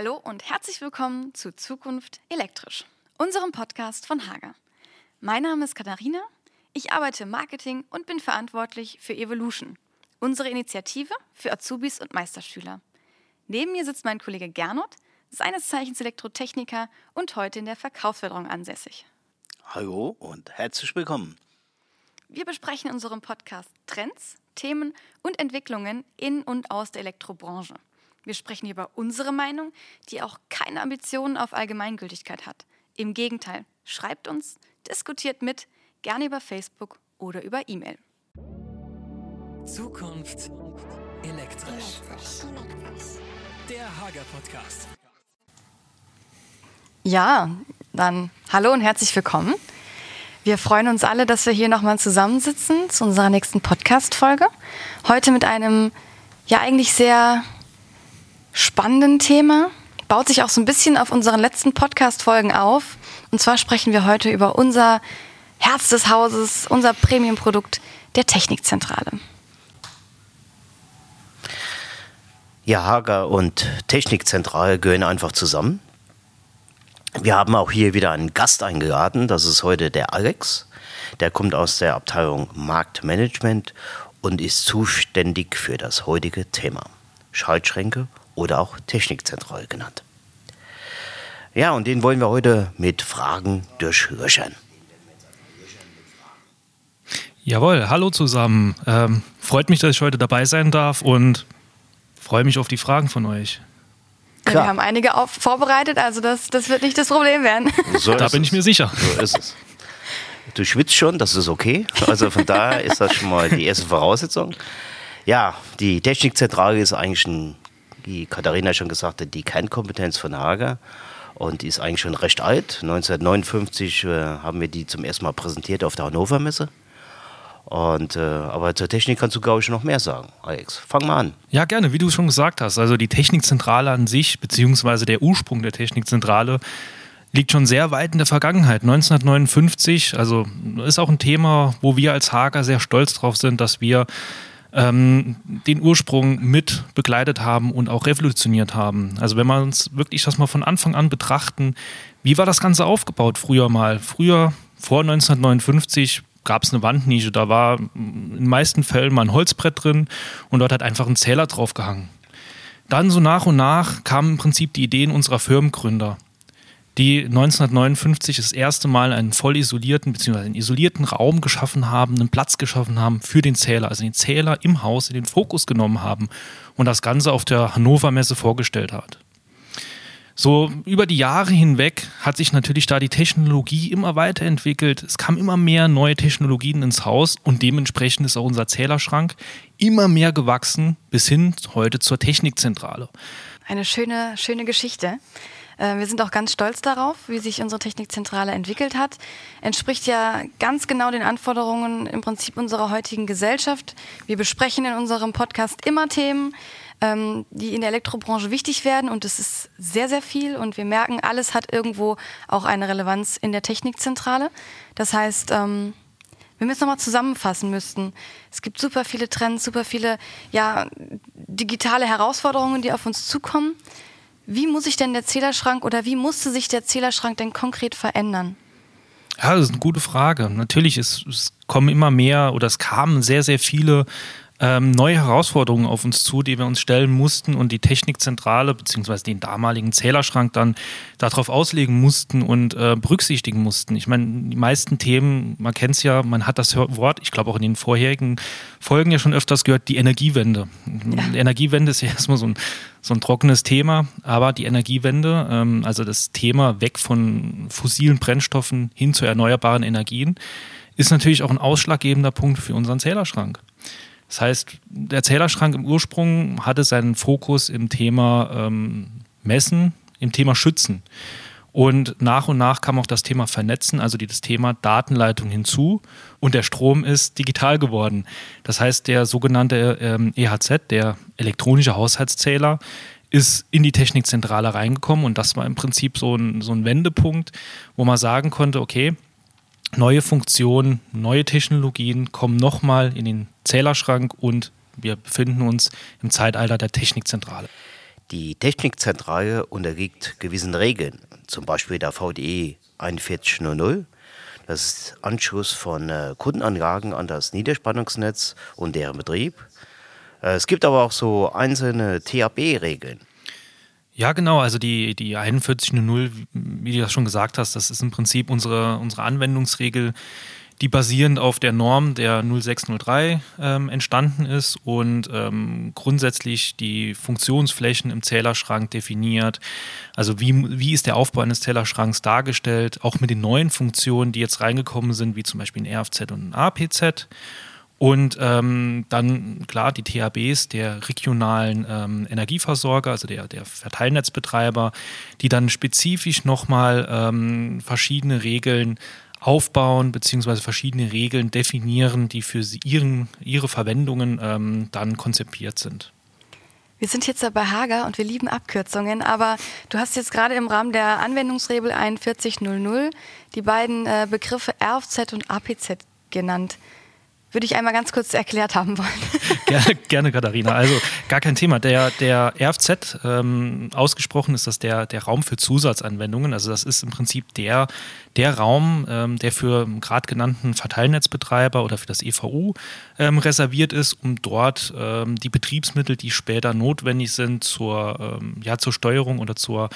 Hallo und herzlich willkommen zu Zukunft elektrisch, unserem Podcast von Hager. Mein Name ist Katharina, ich arbeite im Marketing und bin verantwortlich für Evolution, unsere Initiative für Azubis und Meisterschüler. Neben mir sitzt mein Kollege Gernot, seines Zeichens Elektrotechniker und heute in der Verkaufsförderung ansässig. Hallo und herzlich willkommen. Wir besprechen in unserem Podcast Trends, Themen und Entwicklungen in und aus der Elektrobranche. Wir sprechen über unsere Meinung, die auch keine Ambitionen auf Allgemeingültigkeit hat. Im Gegenteil, schreibt uns, diskutiert mit, gerne über Facebook oder über E-Mail. Zukunft elektrisch. Der Hager Podcast. Ja, dann hallo und herzlich willkommen. Wir freuen uns alle, dass wir hier nochmal zusammensitzen zu unserer nächsten Podcast-Folge. Heute mit einem ja eigentlich sehr spannenden Thema. Baut sich auch so ein bisschen auf unseren letzten Podcast-Folgen auf. Und zwar sprechen wir heute über unser Herz des Hauses, unser Premium-Produkt der Technikzentrale. Ja, Hager und Technikzentrale gehören einfach zusammen. Wir haben auch hier wieder einen Gast eingeladen. Das ist heute der Alex. Der kommt aus der Abteilung Marktmanagement und ist zuständig für das heutige Thema. Schaltschränke oder auch Technikzentrale genannt. Ja, und den wollen wir heute mit Fragen durchlöchern. Jawohl, hallo zusammen. Ähm, freut mich, dass ich heute dabei sein darf und freue mich auf die Fragen von euch. Ja, wir haben einige auf, vorbereitet, also das, das wird nicht das Problem werden. So da bin ich mir sicher. So ist es. Du schwitzt schon, das ist okay. Also von daher ist das schon mal die erste Voraussetzung. Ja, die Technikzentrale ist eigentlich ein wie Katharina schon gesagt hat, die Kernkompetenz von Hager und die ist eigentlich schon recht alt. 1959 äh, haben wir die zum ersten Mal präsentiert auf der Hannover Messe. Und, äh, aber zur Technik kannst du, glaube ich, noch mehr sagen. Alex, fang mal an. Ja, gerne, wie du schon gesagt hast. Also die Technikzentrale an sich, beziehungsweise der Ursprung der Technikzentrale, liegt schon sehr weit in der Vergangenheit. 1959, also ist auch ein Thema, wo wir als Hager sehr stolz drauf sind, dass wir ähm, den Ursprung mit begleitet haben und auch revolutioniert haben. Also wenn wir uns wirklich das mal von Anfang an betrachten, wie war das Ganze aufgebaut früher mal? Früher, vor 1959, gab es eine Wandnische, da war in den meisten Fällen mal ein Holzbrett drin und dort hat einfach ein Zähler draufgehangen. Dann so nach und nach kamen im Prinzip die Ideen unserer Firmengründer die 1959 das erste Mal einen voll isolierten bzw. einen isolierten Raum geschaffen haben, einen Platz geschaffen haben für den Zähler, also den Zähler im Haus in den Fokus genommen haben und das Ganze auf der Hannover Messe vorgestellt hat. So über die Jahre hinweg hat sich natürlich da die Technologie immer weiterentwickelt. Es kamen immer mehr neue Technologien ins Haus und dementsprechend ist auch unser Zählerschrank immer mehr gewachsen bis hin heute zur Technikzentrale. Eine schöne, schöne Geschichte. Äh, wir sind auch ganz stolz darauf, wie sich unsere Technikzentrale entwickelt hat. Entspricht ja ganz genau den Anforderungen im Prinzip unserer heutigen Gesellschaft. Wir besprechen in unserem Podcast immer Themen, ähm, die in der Elektrobranche wichtig werden und es ist sehr, sehr viel und wir merken, alles hat irgendwo auch eine Relevanz in der Technikzentrale. Das heißt, ähm, wenn wir es nochmal zusammenfassen müssten, es gibt super viele Trends, super viele ja, digitale Herausforderungen, die auf uns zukommen. Wie muss sich denn der Zählerschrank oder wie musste sich der Zählerschrank denn konkret verändern? Ja, das ist eine gute Frage. Natürlich, es, es kommen immer mehr oder es kamen sehr, sehr viele ähm, neue Herausforderungen auf uns zu, die wir uns stellen mussten und die Technikzentrale beziehungsweise den damaligen Zählerschrank dann darauf auslegen mussten und äh, berücksichtigen mussten. Ich meine, die meisten Themen, man kennt es ja, man hat das Wort, ich glaube auch in den vorherigen Folgen ja schon öfters gehört, die Energiewende. Ja. Die Energiewende ist ja erstmal so ein, so ein trockenes Thema, aber die Energiewende, ähm, also das Thema weg von fossilen Brennstoffen hin zu erneuerbaren Energien, ist natürlich auch ein ausschlaggebender Punkt für unseren Zählerschrank. Das heißt, der Zählerschrank im Ursprung hatte seinen Fokus im Thema ähm, Messen, im Thema Schützen. Und nach und nach kam auch das Thema Vernetzen, also das Thema Datenleitung hinzu. Und der Strom ist digital geworden. Das heißt, der sogenannte ähm, EHZ, der elektronische Haushaltszähler, ist in die Technikzentrale reingekommen. Und das war im Prinzip so ein, so ein Wendepunkt, wo man sagen konnte, okay, neue Funktionen, neue Technologien kommen nochmal in den Zählerschrank und wir befinden uns im Zeitalter der Technikzentrale. Die Technikzentrale unterliegt gewissen Regeln, zum Beispiel der VDE 4100. Das ist Anschluss von äh, Kundenanlagen an das Niederspannungsnetz und deren Betrieb. Äh, es gibt aber auch so einzelne THB-Regeln. Ja, genau. Also die, die 41.00, wie du das schon gesagt hast, das ist im Prinzip unsere, unsere Anwendungsregel, die basierend auf der Norm der 0603 ähm, entstanden ist und ähm, grundsätzlich die Funktionsflächen im Zählerschrank definiert. Also wie, wie ist der Aufbau eines Zählerschranks dargestellt, auch mit den neuen Funktionen, die jetzt reingekommen sind, wie zum Beispiel ein RFZ und ein APZ. Und ähm, dann klar die THBs der regionalen ähm, Energieversorger, also der, der Verteilnetzbetreiber, die dann spezifisch nochmal ähm, verschiedene Regeln aufbauen, beziehungsweise verschiedene Regeln definieren, die für sie, ihren, ihre Verwendungen ähm, dann konzipiert sind. Wir sind jetzt bei Hager und wir lieben Abkürzungen, aber du hast jetzt gerade im Rahmen der Anwendungsregel 4100 die beiden äh, Begriffe RFZ und APZ genannt würde ich einmal ganz kurz erklärt haben wollen. Gerne, gerne Katharina. Also gar kein Thema. Der, der RFZ, ähm, ausgesprochen ist das der, der Raum für Zusatzanwendungen. Also das ist im Prinzip der, der Raum, ähm, der für gerade genannten Verteilnetzbetreiber oder für das EVU ähm, reserviert ist, um dort ähm, die Betriebsmittel, die später notwendig sind zur, ähm, ja, zur Steuerung oder zur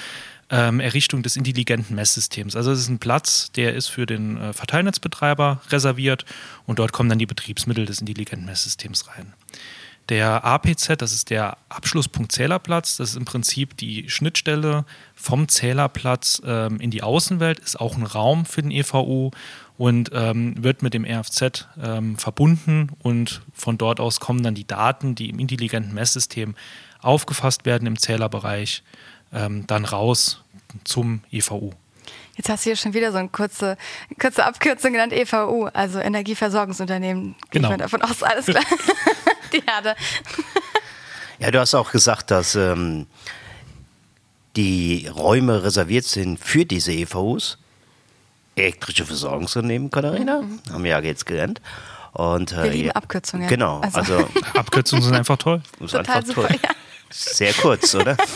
ähm, Errichtung des intelligenten Messsystems. Also es ist ein Platz, der ist für den äh, Verteilnetzbetreiber reserviert und dort kommen dann die Betriebsmittel des intelligenten Messsystems rein. Der APZ, das ist der Abschlusspunkt Zählerplatz, das ist im Prinzip die Schnittstelle vom Zählerplatz ähm, in die Außenwelt, ist auch ein Raum für den EVU und ähm, wird mit dem RFZ ähm, verbunden und von dort aus kommen dann die Daten, die im intelligenten Messsystem aufgefasst werden im Zählerbereich, ähm, dann raus zum EVU. Jetzt hast du hier schon wieder so eine kurze, kurze Abkürzung genannt, EVU, also Energieversorgungsunternehmen. Genau. Ich davon aus, alles klar. Die Erde. Ja, du hast auch gesagt, dass ähm, die Räume reserviert sind für diese EVUs. Elektrische Versorgungsunternehmen, Katharina, mhm. haben wir ja jetzt gelernt. Und, äh, wir lieben Abkürzungen. Genau, also, also Abkürzungen sind einfach toll. Total einfach super, toll. Ja. Sehr kurz, oder?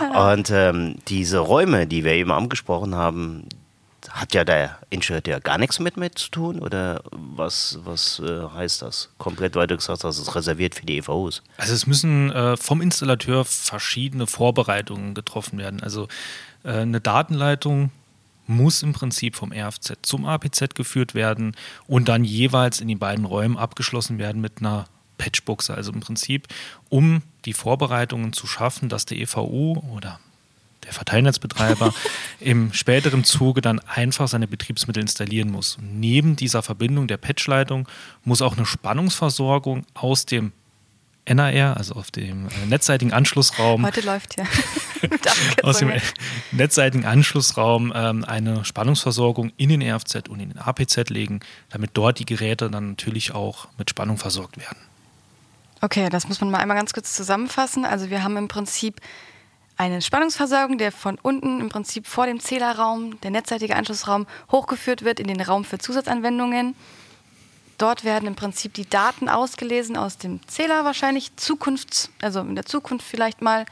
Und ähm, diese Räume, die wir eben angesprochen haben, hat ja der Installateur gar nichts mit, mit zu tun oder was, was äh, heißt das? Komplett weiter gesagt, das ist reserviert für die EVOs. Also es müssen äh, vom Installateur verschiedene Vorbereitungen getroffen werden. Also äh, eine Datenleitung muss im Prinzip vom RFZ zum APZ geführt werden und dann jeweils in den beiden Räumen abgeschlossen werden mit einer Patchbuchse. Also im Prinzip, um die Vorbereitungen zu schaffen, dass der EVU oder der Verteilnetzbetreiber im späteren Zuge dann einfach seine Betriebsmittel installieren muss. Und neben dieser Verbindung der Patchleitung muss auch eine Spannungsversorgung aus dem NAR, also auf dem äh, netzseitigen Anschlussraum. Heute läuft ja. aus dem netzseitigen Anschlussraum ähm, eine Spannungsversorgung in den RFZ und in den APZ legen, damit dort die Geräte dann natürlich auch mit Spannung versorgt werden. Okay, das muss man mal einmal ganz kurz zusammenfassen. Also wir haben im Prinzip eine Spannungsversorgung, der von unten im Prinzip vor dem Zählerraum, der netzseitige Anschlussraum, hochgeführt wird in den Raum für Zusatzanwendungen. Dort werden im Prinzip die Daten ausgelesen aus dem Zähler wahrscheinlich, Zukunfts-, also in der Zukunft vielleicht mal.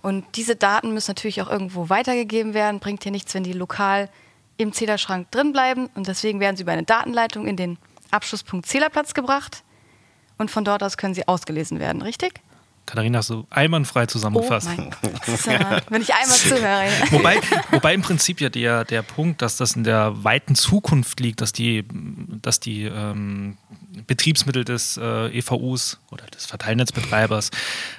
Und diese Daten müssen natürlich auch irgendwo weitergegeben werden. Bringt hier nichts, wenn die lokal im Zählerschrank drin bleiben. Und deswegen werden sie über eine Datenleitung in den Abschlusspunkt Zählerplatz gebracht und von dort aus können sie ausgelesen werden, richtig? Katharina hast du einwandfrei zusammengefasst. Oh so, wenn ich einmal zuhöre. wobei, wobei im Prinzip ja der, der Punkt, dass das in der weiten Zukunft liegt, dass die, dass die ähm, Betriebsmittel des äh, EVUs oder des Verteilnetzbetreibers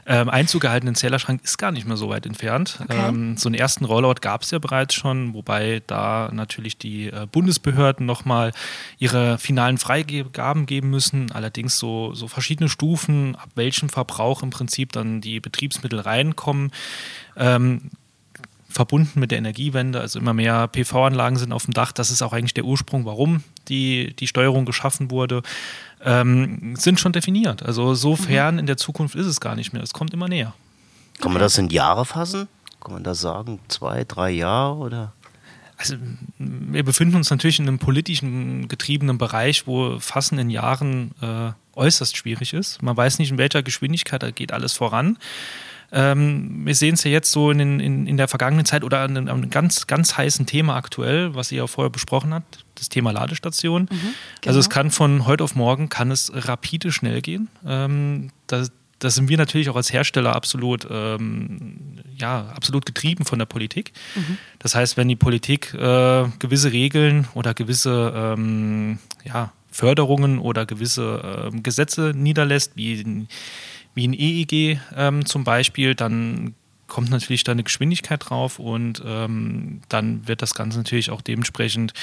ähm, Einzug gehaltenen Zählerschrank ist gar nicht mehr so weit entfernt. Okay. Ähm, so einen ersten Rollout gab es ja bereits schon, wobei da natürlich die äh, Bundesbehörden nochmal ihre finalen Freigaben geben müssen. Allerdings so, so verschiedene Stufen, ab welchem Verbrauch im Prinzip dann die Betriebsmittel reinkommen. Ähm, verbunden mit der Energiewende, also immer mehr PV-Anlagen sind auf dem Dach. Das ist auch eigentlich der Ursprung, warum die, die Steuerung geschaffen wurde, ähm, sind schon definiert. Also so mhm. fern mhm. in der Zukunft ist es gar nicht mehr. Es kommt immer näher. Kann man das in Jahre fassen? Kann man das sagen? Zwei, drei Jahre oder? Also wir befinden uns natürlich in einem politischen getriebenen Bereich, wo Fassen in Jahren äh, äußerst schwierig ist. Man weiß nicht, in welcher Geschwindigkeit da geht alles voran. Ähm, wir sehen es ja jetzt so in, in, in der vergangenen Zeit oder an einem ganz, ganz heißen Thema aktuell, was ihr auch vorher besprochen habt, das Thema Ladestation. Mhm, genau. Also es kann von heute auf morgen, kann es rapide schnell gehen. Ähm, das, da sind wir natürlich auch als Hersteller absolut, ähm, ja, absolut getrieben von der Politik. Mhm. Das heißt, wenn die Politik äh, gewisse Regeln oder gewisse ähm, ja, Förderungen oder gewisse äh, Gesetze niederlässt, wie, wie ein EEG ähm, zum Beispiel, dann kommt natürlich da eine Geschwindigkeit drauf und ähm, dann wird das Ganze natürlich auch dementsprechend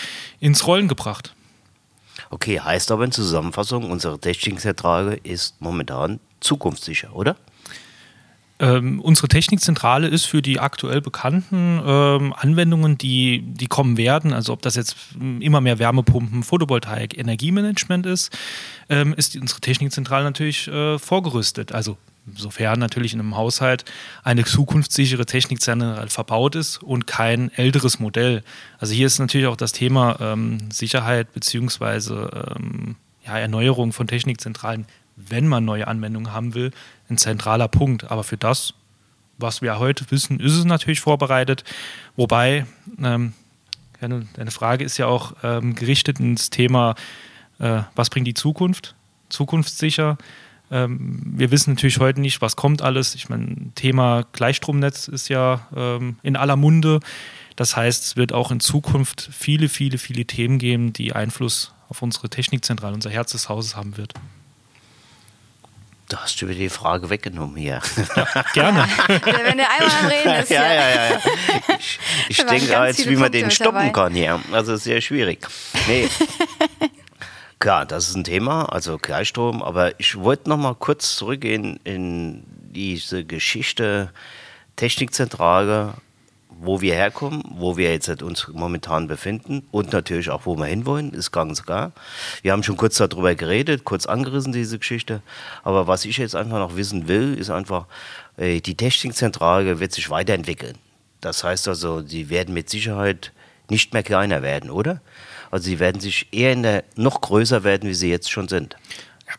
ins Rollen gebracht. Okay, heißt aber in Zusammenfassung, unsere Testing-Zentrale ist momentan zukunftssicher, oder? Ähm, unsere Technikzentrale ist für die aktuell bekannten ähm, Anwendungen, die, die kommen werden, also ob das jetzt immer mehr Wärmepumpen, Photovoltaik, Energiemanagement ist, ähm, ist unsere Technikzentrale natürlich äh, vorgerüstet. Also sofern natürlich in einem Haushalt eine zukunftssichere Technikzentrale verbaut ist und kein älteres Modell. Also hier ist natürlich auch das Thema ähm, Sicherheit bzw. Ähm, ja, Erneuerung von Technikzentralen wenn man neue Anwendungen haben will, ein zentraler Punkt. Aber für das, was wir heute wissen, ist es natürlich vorbereitet. Wobei, ähm, deine Frage ist ja auch ähm, gerichtet ins Thema, äh, was bringt die Zukunft? Zukunftssicher. Ähm, wir wissen natürlich heute nicht, was kommt alles. Ich meine, Thema Gleichstromnetz ist ja ähm, in aller Munde. Das heißt, es wird auch in Zukunft viele, viele, viele Themen geben, die Einfluss auf unsere Technikzentrale, unser Herz des Hauses haben wird. Du hast über die Frage weggenommen hier. Ja, gerne. Wenn der einmal am Reden ist. Ja, ja, ja. ja. Ich, ich denke jetzt, wie man den stoppen dabei. kann hier. Also sehr schwierig. Nee. Klar, das ist ein Thema, also Gleichstrom. Aber ich wollte noch mal kurz zurückgehen in diese Geschichte Technikzentrale wo wir herkommen, wo wir jetzt halt uns momentan befinden und natürlich auch, wo wir hinwollen, ist ganz klar. Wir haben schon kurz darüber geredet, kurz angerissen, diese Geschichte. Aber was ich jetzt einfach noch wissen will, ist einfach, äh, die Technikzentrale wird sich weiterentwickeln. Das heißt also, sie werden mit Sicherheit nicht mehr kleiner werden, oder? Also sie werden sich eher in der, noch größer werden, wie sie jetzt schon sind. Ja,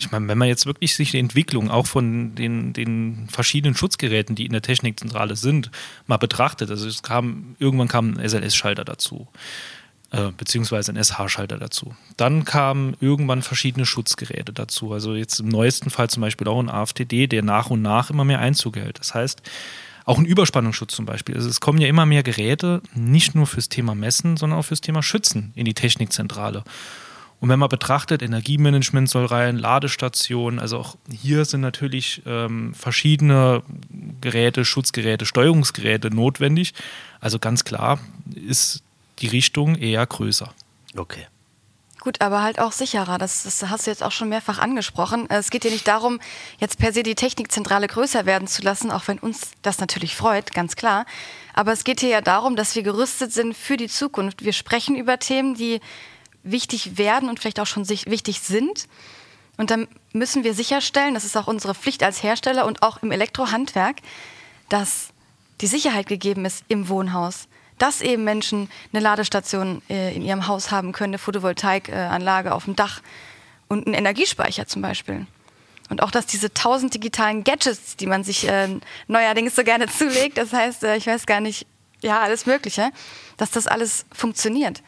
ich meine, wenn man jetzt wirklich sich die Entwicklung auch von den, den verschiedenen Schutzgeräten, die in der Technikzentrale sind, mal betrachtet, also es kam, irgendwann kam ein SLS-Schalter dazu, äh, beziehungsweise ein SH-Schalter dazu. Dann kamen irgendwann verschiedene Schutzgeräte dazu, also jetzt im neuesten Fall zum Beispiel auch ein AFTD, der nach und nach immer mehr Einzug hält. Das heißt, auch ein Überspannungsschutz zum Beispiel. Also es kommen ja immer mehr Geräte, nicht nur fürs Thema Messen, sondern auch fürs Thema Schützen in die Technikzentrale. Und wenn man betrachtet, Energiemanagement soll rein, Ladestationen, also auch hier sind natürlich ähm, verschiedene Geräte, Schutzgeräte, Steuerungsgeräte notwendig. Also ganz klar ist die Richtung eher größer. Okay. Gut, aber halt auch sicherer. Das, das, hast du jetzt auch schon mehrfach angesprochen. Es geht ja nicht darum, jetzt per se die Technikzentrale größer werden zu lassen, auch wenn uns das natürlich freut, ganz klar. Aber es geht hier ja darum, dass wir gerüstet sind für die Zukunft. Wir sprechen über Themen, die wichtig werden und vielleicht auch schon wichtig sind. Und dann müssen wir sicherstellen, das ist auch unsere Pflicht als Hersteller und auch im Elektrohandwerk, dass die Sicherheit gegeben ist im Wohnhaus. Dass eben Menschen eine Ladestation äh, in ihrem Haus haben können, eine Photovoltaikanlage auf dem Dach und einen Energiespeicher zum Beispiel. Und auch, dass diese tausend digitalen Gadgets, die man sich äh, neuerdings so gerne zulegt, das heißt, äh, ich weiß gar nicht, ja, alles Mögliche, dass das alles funktioniert.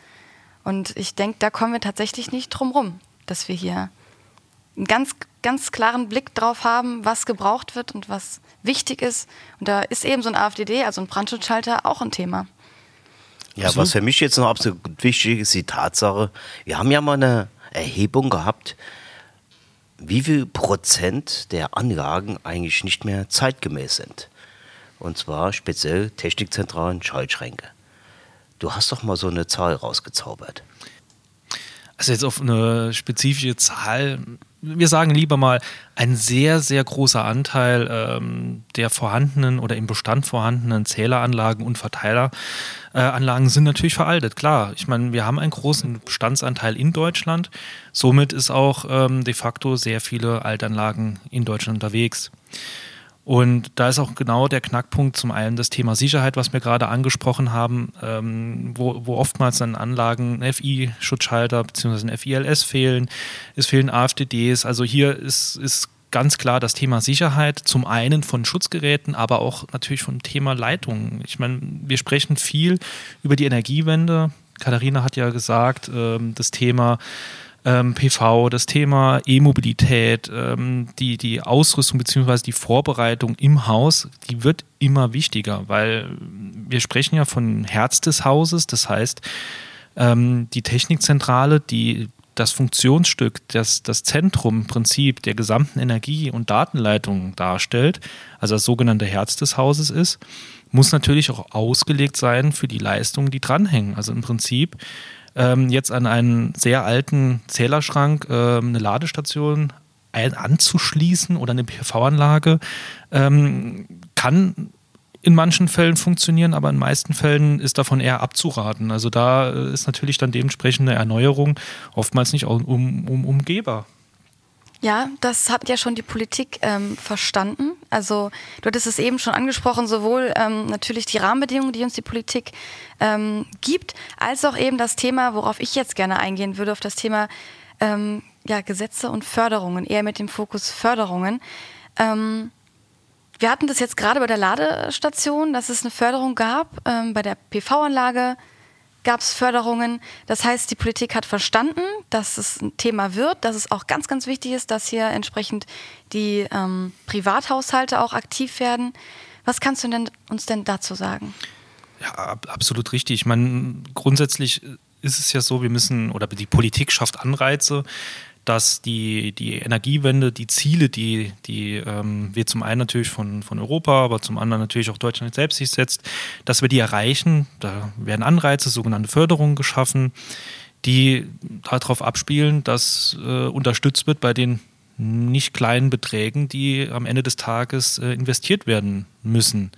Und ich denke, da kommen wir tatsächlich nicht drum rum, dass wir hier einen ganz, ganz klaren Blick drauf haben, was gebraucht wird und was wichtig ist. Und da ist eben so ein AfDD, also ein Brandschutzschalter, auch ein Thema. Ja, was für mich jetzt noch absolut wichtig ist, die Tatsache, wir haben ja mal eine Erhebung gehabt, wie viel Prozent der Anlagen eigentlich nicht mehr zeitgemäß sind. Und zwar speziell Technikzentralen, Schaltschränke. Du hast doch mal so eine Zahl rausgezaubert. Also jetzt auf eine spezifische Zahl, wir sagen lieber mal, ein sehr, sehr großer Anteil ähm, der vorhandenen oder im Bestand vorhandenen Zähleranlagen und Verteileranlagen äh, sind natürlich veraltet. Klar, ich meine, wir haben einen großen Bestandsanteil in Deutschland. Somit ist auch ähm, de facto sehr viele Altanlagen in Deutschland unterwegs. Und da ist auch genau der Knackpunkt zum einen das Thema Sicherheit, was wir gerade angesprochen haben, ähm, wo, wo oftmals an Anlagen ein FI-Schutzschalter bzw. ein FILS fehlen, es fehlen AFDDs. Also hier ist, ist ganz klar das Thema Sicherheit, zum einen von Schutzgeräten, aber auch natürlich vom Thema Leitungen. Ich meine, wir sprechen viel über die Energiewende. Katharina hat ja gesagt, ähm, das Thema ähm, PV, das Thema E-Mobilität, ähm, die, die Ausrüstung bzw. die Vorbereitung im Haus, die wird immer wichtiger, weil wir sprechen ja von Herz des Hauses, das heißt, ähm, die Technikzentrale, die das Funktionsstück, das das Zentrum Prinzip der gesamten Energie- und Datenleitung darstellt, also das sogenannte Herz des Hauses ist, muss natürlich auch ausgelegt sein für die Leistungen, die dranhängen. Also im Prinzip ähm, jetzt an einen sehr alten Zählerschrank ähm, eine Ladestation anzuschließen oder eine PV-Anlage ähm, kann in manchen Fällen funktionieren, aber in meisten Fällen ist davon eher abzuraten. Also da äh, ist natürlich dann dementsprechend eine Erneuerung oftmals nicht um, um, umgehbar. Ja, das hat ja schon die Politik ähm, verstanden. Also du hattest es eben schon angesprochen, sowohl ähm, natürlich die Rahmenbedingungen, die uns die Politik ähm, gibt, als auch eben das Thema, worauf ich jetzt gerne eingehen würde, auf das Thema ähm, ja, Gesetze und Förderungen, eher mit dem Fokus Förderungen. Ähm, wir hatten das jetzt gerade bei der Ladestation, dass es eine Förderung gab, ähm, bei der PV-Anlage gab es Förderungen. Das heißt, die Politik hat verstanden, dass es ein Thema wird, dass es auch ganz, ganz wichtig ist, dass hier entsprechend die ähm, Privathaushalte auch aktiv werden. Was kannst du denn, uns denn dazu sagen? Ja, absolut richtig. Ich meine, grundsätzlich ist es ja so, wir müssen, oder die Politik schafft Anreize, dass die, die Energiewende, die Ziele, die, die ähm, wir zum einen natürlich von, von Europa, aber zum anderen natürlich auch Deutschland selbst sich setzt, dass wir die erreichen. Da werden Anreize, sogenannte Förderungen geschaffen, die darauf abspielen, dass äh, unterstützt wird bei den nicht kleinen Beträgen, die am Ende des Tages äh, investiert werden müssen.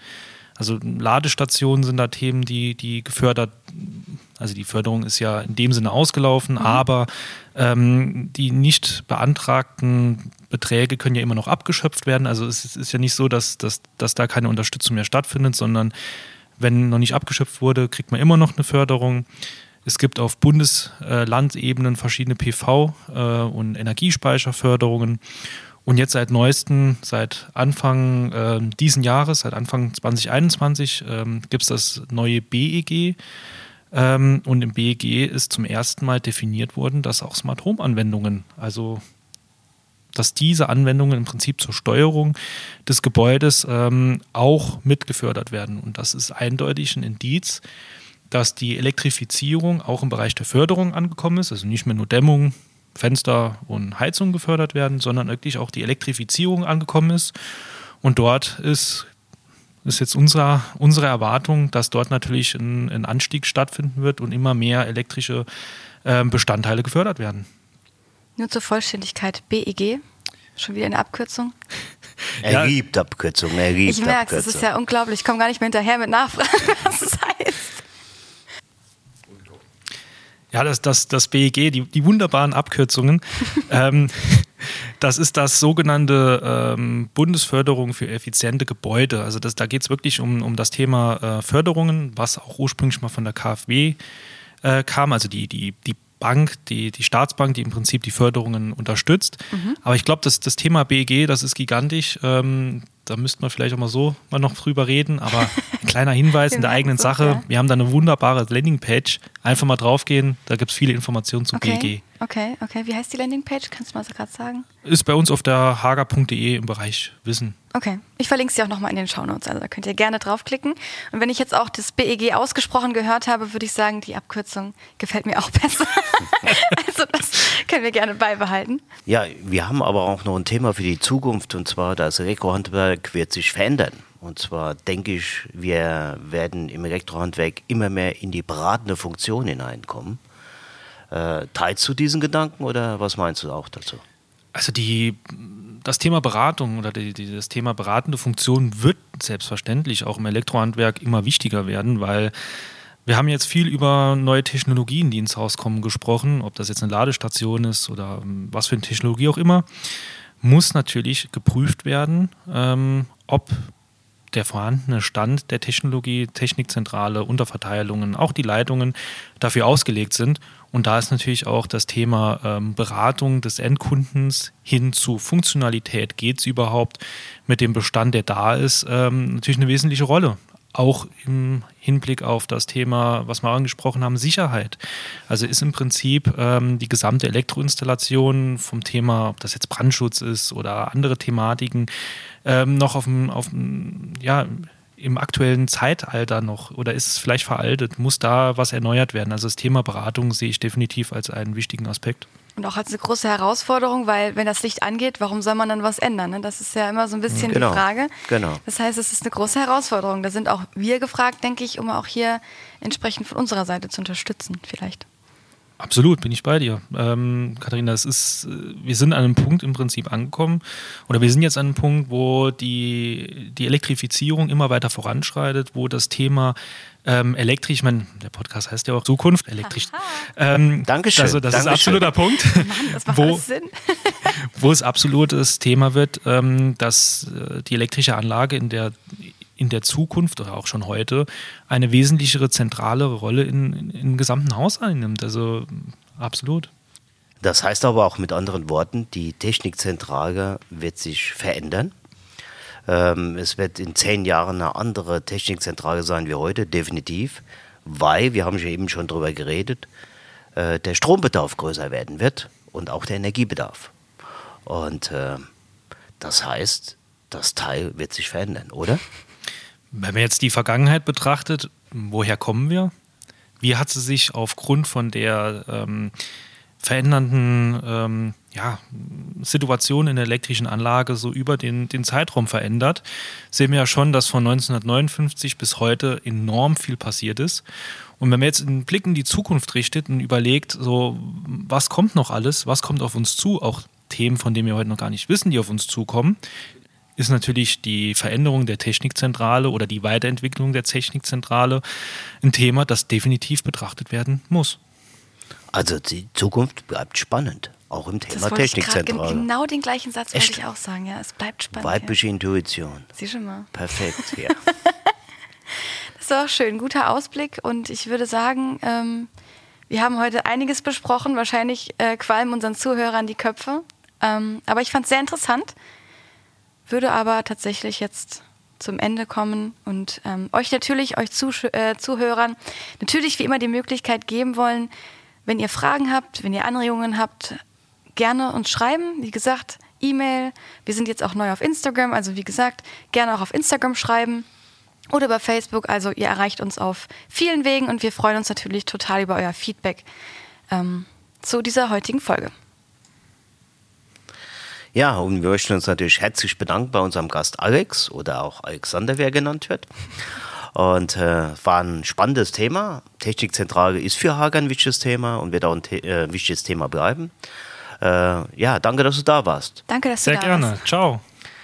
Also Ladestationen sind da Themen, die, die gefördert, also die Förderung ist ja in dem Sinne ausgelaufen, mhm. aber ähm, die nicht beantragten Beträge können ja immer noch abgeschöpft werden. Also es ist ja nicht so, dass, dass, dass da keine Unterstützung mehr stattfindet, sondern wenn noch nicht abgeschöpft wurde, kriegt man immer noch eine Förderung. Es gibt auf Bundeslandebenen verschiedene PV- äh, und Energiespeicherförderungen. Und jetzt seit neuestem, seit Anfang äh, diesen Jahres, seit Anfang 2021, ähm, gibt es das neue BEG. Ähm, und im BEG ist zum ersten Mal definiert worden, dass auch Smart Home Anwendungen, also dass diese Anwendungen im Prinzip zur Steuerung des Gebäudes ähm, auch mitgefördert werden. Und das ist eindeutig ein Indiz, dass die Elektrifizierung auch im Bereich der Förderung angekommen ist, also nicht mehr nur Dämmung, Fenster und Heizung gefördert werden, sondern wirklich auch die Elektrifizierung angekommen ist. Und dort ist, ist jetzt unsere, unsere Erwartung, dass dort natürlich ein, ein Anstieg stattfinden wird und immer mehr elektrische äh, Bestandteile gefördert werden. Nur zur Vollständigkeit, BEG, schon wieder eine Abkürzung? Er ja. liebt Abkürzungen, er liebt Ich merke es, ist ja unglaublich, ich komme gar nicht mehr hinterher mit Nachfragen, was es heißt. Ja, das, das, das BEG, die, die wunderbaren Abkürzungen. ähm, das ist das sogenannte ähm, Bundesförderung für effiziente Gebäude. Also das, da geht es wirklich um, um das Thema äh, Förderungen, was auch ursprünglich mal von der KfW äh, kam, also die, die, die Bank, die, die Staatsbank, die im Prinzip die Förderungen unterstützt. Mhm. Aber ich glaube, das, das Thema BEG, das ist gigantisch. Ähm, da müsste man vielleicht auch mal so mal noch drüber reden, aber ein kleiner Hinweis in der eigenen Sache. Wir haben da eine wunderbare Landingpage. Einfach mal draufgehen, da gibt es viele Informationen zu okay. BG. Okay, okay. Wie heißt die Landingpage? Kannst du mal so gerade sagen? Ist bei uns auf der hager.de im Bereich Wissen. Okay, ich verlinke sie auch nochmal in den Shownotes, also da könnt ihr gerne draufklicken. Und wenn ich jetzt auch das BEG ausgesprochen gehört habe, würde ich sagen, die Abkürzung gefällt mir auch besser. also das können wir gerne beibehalten. Ja, wir haben aber auch noch ein Thema für die Zukunft und zwar das Elektrohandwerk wird sich verändern. Und zwar denke ich, wir werden im Elektrohandwerk immer mehr in die beratende Funktion hineinkommen. Äh, teilst du diesen Gedanken oder was meinst du auch dazu? Also die das Thema Beratung oder die, die, das Thema beratende Funktion wird selbstverständlich auch im Elektrohandwerk immer wichtiger werden, weil wir haben jetzt viel über neue Technologien, die ins Haus kommen, gesprochen, ob das jetzt eine Ladestation ist oder ähm, was für eine Technologie auch immer, muss natürlich geprüft werden, ähm, ob der vorhandene Stand der Technologie, Technikzentrale, Unterverteilungen, auch die Leitungen dafür ausgelegt sind. Und da ist natürlich auch das Thema ähm, Beratung des Endkundens hin zu Funktionalität, geht es überhaupt mit dem Bestand, der da ist, ähm, natürlich eine wesentliche Rolle auch im Hinblick auf das Thema, was wir angesprochen haben, Sicherheit. Also ist im Prinzip ähm, die gesamte Elektroinstallation vom Thema, ob das jetzt Brandschutz ist oder andere Thematiken, ähm, noch auf dem, auf dem, ja, im aktuellen Zeitalter noch oder ist es vielleicht veraltet? Muss da was erneuert werden? Also das Thema Beratung sehe ich definitiv als einen wichtigen Aspekt. Und auch als eine große Herausforderung, weil wenn das Licht angeht, warum soll man dann was ändern? Ne? Das ist ja immer so ein bisschen genau, die Frage. Genau. Das heißt, es ist eine große Herausforderung. Da sind auch wir gefragt, denke ich, um auch hier entsprechend von unserer Seite zu unterstützen, vielleicht. Absolut, bin ich bei dir. Ähm, Katharina, es ist, äh, wir sind an einem Punkt im Prinzip angekommen, oder wir sind jetzt an einem Punkt, wo die, die Elektrifizierung immer weiter voranschreitet, wo das Thema ähm, elektrisch, ich meine, der Podcast heißt ja auch Zukunft, elektrisch. Ähm, Dankeschön. Also das Dankeschön. ist absoluter Punkt. Mann, das macht wo, wo es absolutes Thema wird, ähm, dass äh, die elektrische Anlage in der in der Zukunft oder auch schon heute eine wesentlichere, zentralere Rolle in, in, im gesamten Haus einnimmt. Also absolut. Das heißt aber auch mit anderen Worten, die Technikzentrale wird sich verändern. Ähm, es wird in zehn Jahren eine andere Technikzentrale sein wie heute, definitiv, weil, wir haben ja eben schon darüber geredet, äh, der Strombedarf größer werden wird und auch der Energiebedarf. Und äh, das heißt, das Teil wird sich verändern, oder? Wenn man jetzt die Vergangenheit betrachtet, woher kommen wir? Wie hat sie sich aufgrund von der ähm, verändernden ähm, ja, Situation in der elektrischen Anlage so über den, den Zeitraum verändert, sehen wir ja schon, dass von 1959 bis heute enorm viel passiert ist. Und wenn man jetzt einen Blick in die Zukunft richtet und überlegt, so, was kommt noch alles, was kommt auf uns zu, auch Themen, von denen wir heute noch gar nicht wissen, die auf uns zukommen, ist natürlich die Veränderung der Technikzentrale oder die Weiterentwicklung der Technikzentrale ein Thema, das definitiv betrachtet werden muss. Also die Zukunft bleibt spannend, auch im Thema Das wollte ich Technikzentrale. gen- genau den gleichen Satz wollte Echt? ich auch sagen. Ja, es bleibt spannend. Weibliche Intuition. Ja. Sieh schon mal. Perfekt, ja. Das war auch schön, guter Ausblick und ich würde sagen, ähm, wir haben heute einiges besprochen. Wahrscheinlich äh, qualmen unseren Zuhörern die Köpfe. Ähm, aber ich fand es sehr interessant, würde aber tatsächlich jetzt zum Ende kommen und ähm, euch natürlich, euch Zusch äh, Zuhörern, natürlich wie immer die Möglichkeit geben wollen, wenn ihr Fragen habt, wenn ihr Anregungen habt, gerne uns schreiben. Wie gesagt, E-Mail. Wir sind jetzt auch neu auf Instagram, also wie gesagt, gerne auch auf Instagram schreiben oder über Facebook. Also ihr erreicht uns auf vielen Wegen und wir freuen uns natürlich total über euer Feedback ähm, zu dieser heutigen Folge. Ja, und wir möchten uns natürlich herzlich bedanken bei unserem Gast Alex oder auch Alexander, wer genannt wird. Und äh, war ein spannendes Thema. Technikzentrale ist für Hager ein wichtiges Thema und wird auch ein The äh, wichtiges Thema bleiben. Äh, ja, danke, dass du da warst. Danke, dass Sehr du da gerne. warst. Ciao.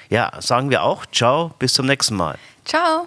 Ja, sagen wir auch. Ciao, bis zum nächsten Mal. Ciao.